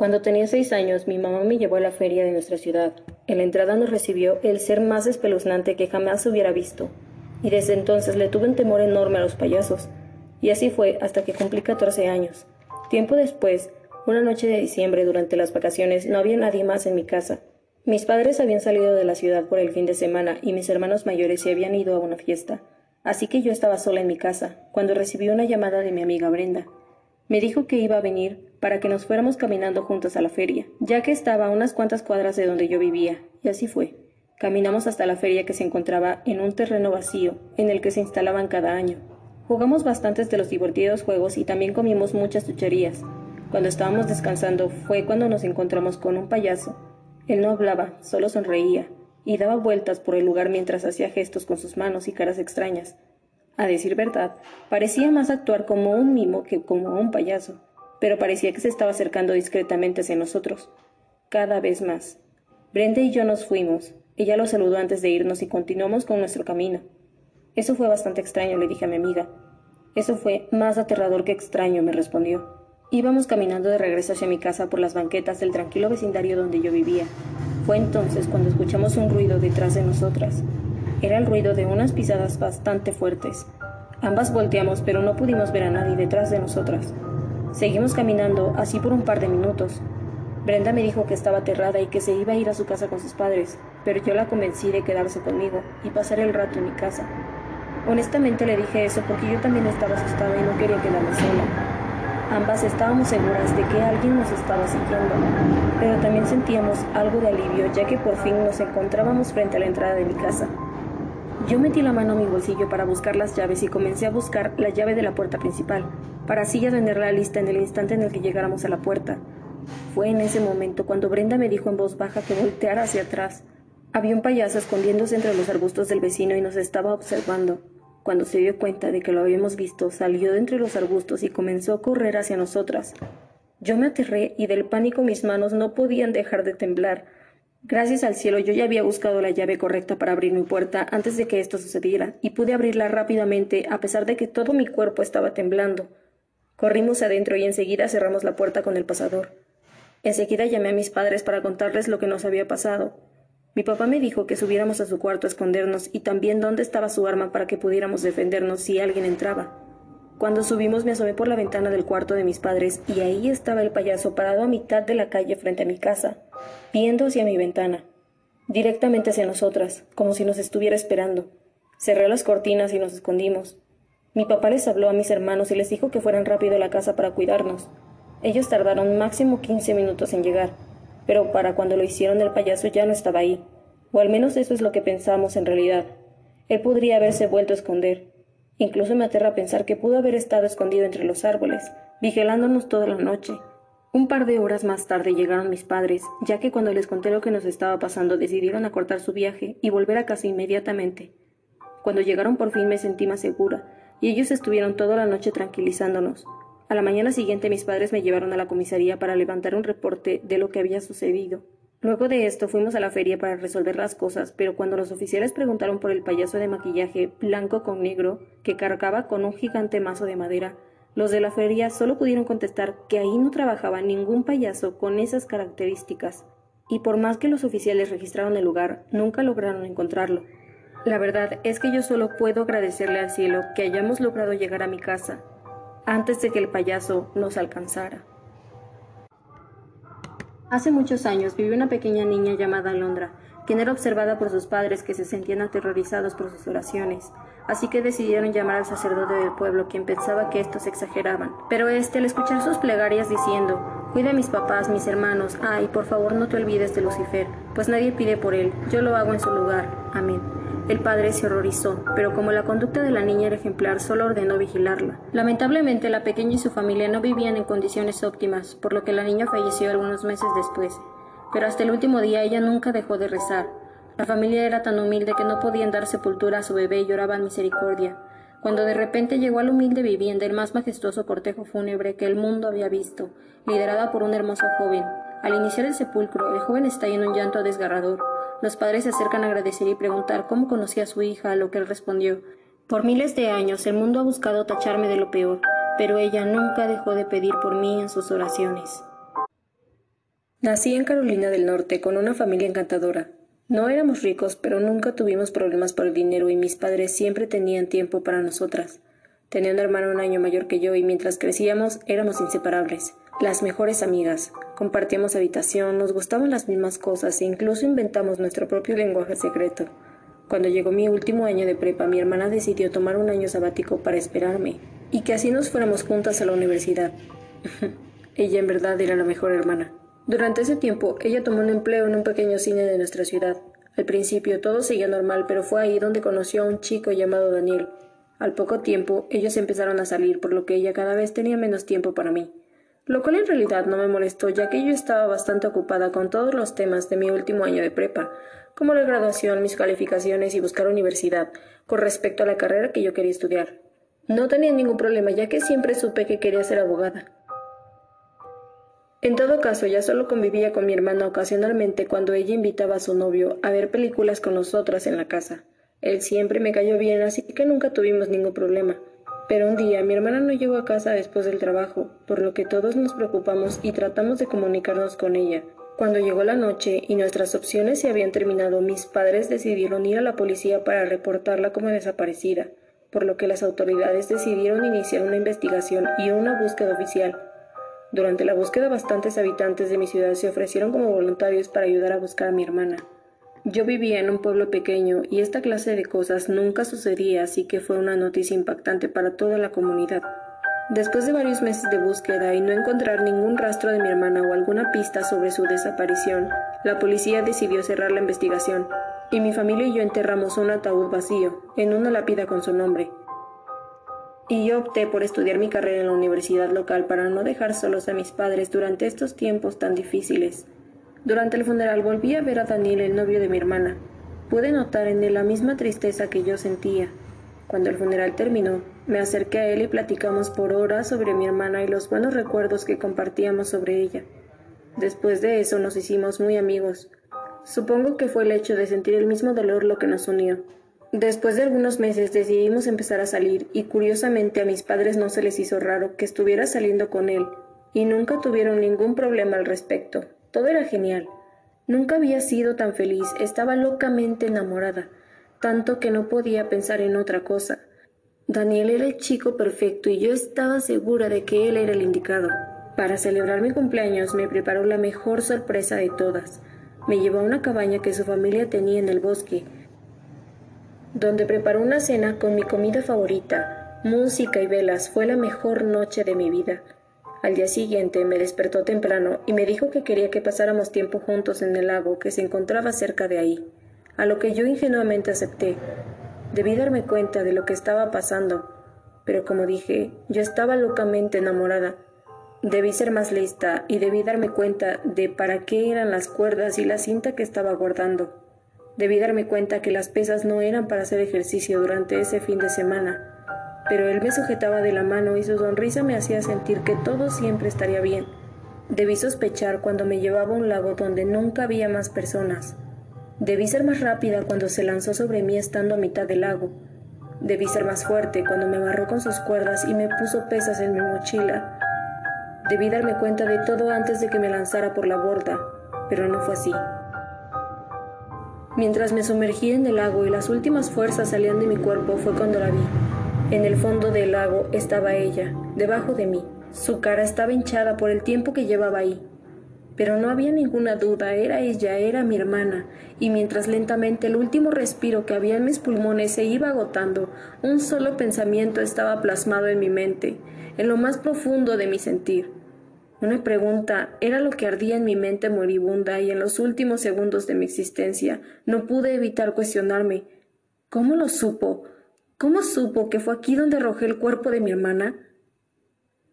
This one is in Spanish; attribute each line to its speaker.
Speaker 1: Cuando tenía seis años, mi mamá me llevó a la feria de nuestra ciudad. En la entrada nos recibió el ser más espeluznante que jamás hubiera visto, y desde entonces le tuve un temor enorme a los payasos. Y así fue hasta que cumplí catorce años. Tiempo después, una noche de diciembre durante las vacaciones, no había nadie más en mi casa. Mis padres habían salido de la ciudad por el fin de semana y mis hermanos mayores se habían ido a una fiesta. Así que yo estaba sola en mi casa, cuando recibí una llamada de mi amiga Brenda. Me dijo que iba a venir para que nos fuéramos caminando juntos a la feria, ya que estaba a unas cuantas cuadras de donde yo vivía, y así fue. Caminamos hasta la feria que se encontraba en un terreno vacío, en el que se instalaban cada año. Jugamos bastantes de los divertidos juegos y también comimos muchas chucherías. Cuando estábamos descansando fue cuando nos encontramos con un payaso. Él no hablaba, solo sonreía, y daba vueltas por el lugar mientras hacía gestos con sus manos y caras extrañas. A decir verdad, parecía más actuar como un mimo que como un payaso, pero parecía que se estaba acercando discretamente hacia nosotros. Cada vez más. Brenda y yo nos fuimos. Ella lo saludó antes de irnos y continuamos con nuestro camino. Eso fue bastante extraño, le dije a mi amiga. Eso fue más aterrador que extraño, me respondió. Íbamos caminando de regreso hacia mi casa por las banquetas del tranquilo vecindario donde yo vivía. Fue entonces cuando escuchamos un ruido detrás de nosotras. Era el ruido de unas pisadas bastante fuertes. Ambas volteamos, pero no pudimos ver a nadie detrás de nosotras. Seguimos caminando así por un par de minutos. Brenda me dijo que estaba aterrada y que se iba a ir a su casa con sus padres, pero yo la convencí de quedarse conmigo y pasar el rato en mi casa. Honestamente le dije eso porque yo también estaba asustada y no quería quedarme sola. Ambas estábamos seguras de que alguien nos estaba siguiendo, pero también sentíamos algo de alivio ya que por fin nos encontrábamos frente a la entrada de mi casa. Yo metí la mano en mi bolsillo para buscar las llaves y comencé a buscar la llave de la puerta principal, para así ya tenerla lista en el instante en el que llegáramos a la puerta. Fue en ese momento cuando Brenda me dijo en voz baja que volteara hacia atrás. Había un payaso escondiéndose entre los arbustos del vecino y nos estaba observando. Cuando se dio cuenta de que lo habíamos visto, salió de entre los arbustos y comenzó a correr hacia nosotras. Yo me aterré y del pánico mis manos no podían dejar de temblar. Gracias al cielo yo ya había buscado la llave correcta para abrir mi puerta antes de que esto sucediera, y pude abrirla rápidamente a pesar de que todo mi cuerpo estaba temblando. Corrimos adentro y enseguida cerramos la puerta con el pasador. Enseguida llamé a mis padres para contarles lo que nos había pasado. Mi papá me dijo que subiéramos a su cuarto a escondernos y también dónde estaba su arma para que pudiéramos defendernos si alguien entraba. Cuando subimos me asomé por la ventana del cuarto de mis padres y ahí estaba el payaso parado a mitad de la calle frente a mi casa, viendo hacia mi ventana, directamente hacia nosotras, como si nos estuviera esperando. Cerré las cortinas y nos escondimos. Mi papá les habló a mis hermanos y les dijo que fueran rápido a la casa para cuidarnos. Ellos tardaron máximo quince minutos en llegar, pero para cuando lo hicieron el payaso ya no estaba ahí, o al menos eso es lo que pensamos en realidad. Él podría haberse vuelto a esconder, Incluso me aterra pensar que pudo haber estado escondido entre los árboles, vigilándonos toda la noche. Un par de horas más tarde llegaron mis padres, ya que cuando les conté lo que nos estaba pasando decidieron acortar su viaje y volver a casa inmediatamente. Cuando llegaron por fin me sentí más segura, y ellos estuvieron toda la noche tranquilizándonos. A la mañana siguiente mis padres me llevaron a la comisaría para levantar un reporte de lo que había sucedido. Luego de esto fuimos a la feria para resolver las cosas, pero cuando los oficiales preguntaron por el payaso de maquillaje blanco con negro que cargaba con un gigante mazo de madera, los de la feria solo pudieron contestar que ahí no trabajaba ningún payaso con esas características, y por más que los oficiales registraron el lugar, nunca lograron encontrarlo. La verdad es que yo solo puedo agradecerle al cielo que hayamos logrado llegar a mi casa antes de que el payaso nos alcanzara. Hace muchos años vivió una pequeña niña llamada Alondra, quien era observada por sus padres que se sentían aterrorizados por sus oraciones, así que decidieron llamar al sacerdote del pueblo, quien pensaba que estos exageraban. Pero este, al escuchar sus plegarias diciendo, Cuida a mis papás, mis hermanos, ay, por favor no te olvides de Lucifer, pues nadie pide por él, yo lo hago en su lugar. Amén. El padre se horrorizó, pero como la conducta de la niña era ejemplar, solo ordenó vigilarla. Lamentablemente, la pequeña y su familia no vivían en condiciones óptimas, por lo que la niña falleció algunos meses después. Pero hasta el último día ella nunca dejó de rezar. La familia era tan humilde que no podían dar sepultura a su bebé y lloraban misericordia. Cuando de repente llegó a la humilde vivienda el más majestuoso cortejo fúnebre que el mundo había visto, liderada por un hermoso joven. Al iniciar el sepulcro, el joven está en un llanto desgarrador. Los padres se acercan a agradecer y preguntar cómo conocía a su hija, a lo que él respondió Por miles de años el mundo ha buscado tacharme de lo peor, pero ella nunca dejó de pedir por mí en sus oraciones. Nací en Carolina del Norte con una familia encantadora. No éramos ricos, pero nunca tuvimos problemas por el dinero y mis padres siempre tenían tiempo para nosotras. Tenía un hermano un año mayor que yo y mientras crecíamos éramos inseparables, las mejores amigas. Compartíamos habitación, nos gustaban las mismas cosas e incluso inventamos nuestro propio lenguaje secreto. Cuando llegó mi último año de prepa, mi hermana decidió tomar un año sabático para esperarme y que así nos fuéramos juntas a la universidad. Ella en verdad era la mejor hermana. Durante ese tiempo, ella tomó un empleo en un pequeño cine de nuestra ciudad. Al principio todo seguía normal, pero fue ahí donde conoció a un chico llamado Daniel. Al poco tiempo, ellos empezaron a salir, por lo que ella cada vez tenía menos tiempo para mí. Lo cual en realidad no me molestó, ya que yo estaba bastante ocupada con todos los temas de mi último año de prepa, como la graduación, mis calificaciones y buscar universidad, con respecto a la carrera que yo quería estudiar. No tenía ningún problema, ya que siempre supe que quería ser abogada. En todo caso, ya solo convivía con mi hermana ocasionalmente cuando ella invitaba a su novio a ver películas con nosotras en la casa. Él siempre me cayó bien, así que nunca tuvimos ningún problema. Pero un día mi hermana no llegó a casa después del trabajo, por lo que todos nos preocupamos y tratamos de comunicarnos con ella. Cuando llegó la noche y nuestras opciones se habían terminado, mis padres decidieron ir a la policía para reportarla como desaparecida, por lo que las autoridades decidieron iniciar una investigación y una búsqueda oficial. Durante la búsqueda bastantes habitantes de mi ciudad se ofrecieron como voluntarios para ayudar a buscar a mi hermana. Yo vivía en un pueblo pequeño y esta clase de cosas nunca sucedía, así que fue una noticia impactante para toda la comunidad. Después de varios meses de búsqueda y no encontrar ningún rastro de mi hermana o alguna pista sobre su desaparición, la policía decidió cerrar la investigación, y mi familia y yo enterramos un ataúd vacío, en una lápida con su nombre, y yo opté por estudiar mi carrera en la universidad local para no dejar solos a mis padres durante estos tiempos tan difíciles. Durante el funeral volví a ver a Daniel, el novio de mi hermana. Pude notar en él la misma tristeza que yo sentía. Cuando el funeral terminó, me acerqué a él y platicamos por horas sobre mi hermana y los buenos recuerdos que compartíamos sobre ella. Después de eso nos hicimos muy amigos. Supongo que fue el hecho de sentir el mismo dolor lo que nos unió. Después de algunos meses decidimos empezar a salir y curiosamente a mis padres no se les hizo raro que estuviera saliendo con él y nunca tuvieron ningún problema al respecto. Todo era genial. Nunca había sido tan feliz, estaba locamente enamorada, tanto que no podía pensar en otra cosa. Daniel era el chico perfecto y yo estaba segura de que él era el indicado. Para celebrar mi cumpleaños me preparó la mejor sorpresa de todas. Me llevó a una cabaña que su familia tenía en el bosque, donde preparó una cena con mi comida favorita, música y velas. Fue la mejor noche de mi vida. Al día siguiente me despertó temprano y me dijo que quería que pasáramos tiempo juntos en el lago que se encontraba cerca de ahí, a lo que yo ingenuamente acepté. Debí darme cuenta de lo que estaba pasando, pero como dije, yo estaba locamente enamorada. Debí ser más lista y debí darme cuenta de para qué eran las cuerdas y la cinta que estaba guardando. Debí darme cuenta que las pesas no eran para hacer ejercicio durante ese fin de semana, pero él me sujetaba de la mano y su sonrisa me hacía sentir que todo siempre estaría bien. Debí sospechar cuando me llevaba a un lago donde nunca había más personas. Debí ser más rápida cuando se lanzó sobre mí estando a mitad del lago. Debí ser más fuerte cuando me amarró con sus cuerdas y me puso pesas en mi mochila. Debí darme cuenta de todo antes de que me lanzara por la borda, pero no fue así. Mientras me sumergía en el lago y las últimas fuerzas salían de mi cuerpo fue cuando la vi. En el fondo del lago estaba ella, debajo de mí. Su cara estaba hinchada por el tiempo que llevaba ahí. Pero no había ninguna duda, era ella, era mi hermana, y mientras lentamente el último respiro que había en mis pulmones se iba agotando, un solo pensamiento estaba plasmado en mi mente, en lo más profundo de mi sentir. Una pregunta era lo que ardía en mi mente moribunda y en los últimos segundos de mi existencia no pude evitar cuestionarme ¿Cómo lo supo? ¿Cómo supo que fue aquí donde arrojé el cuerpo de mi hermana?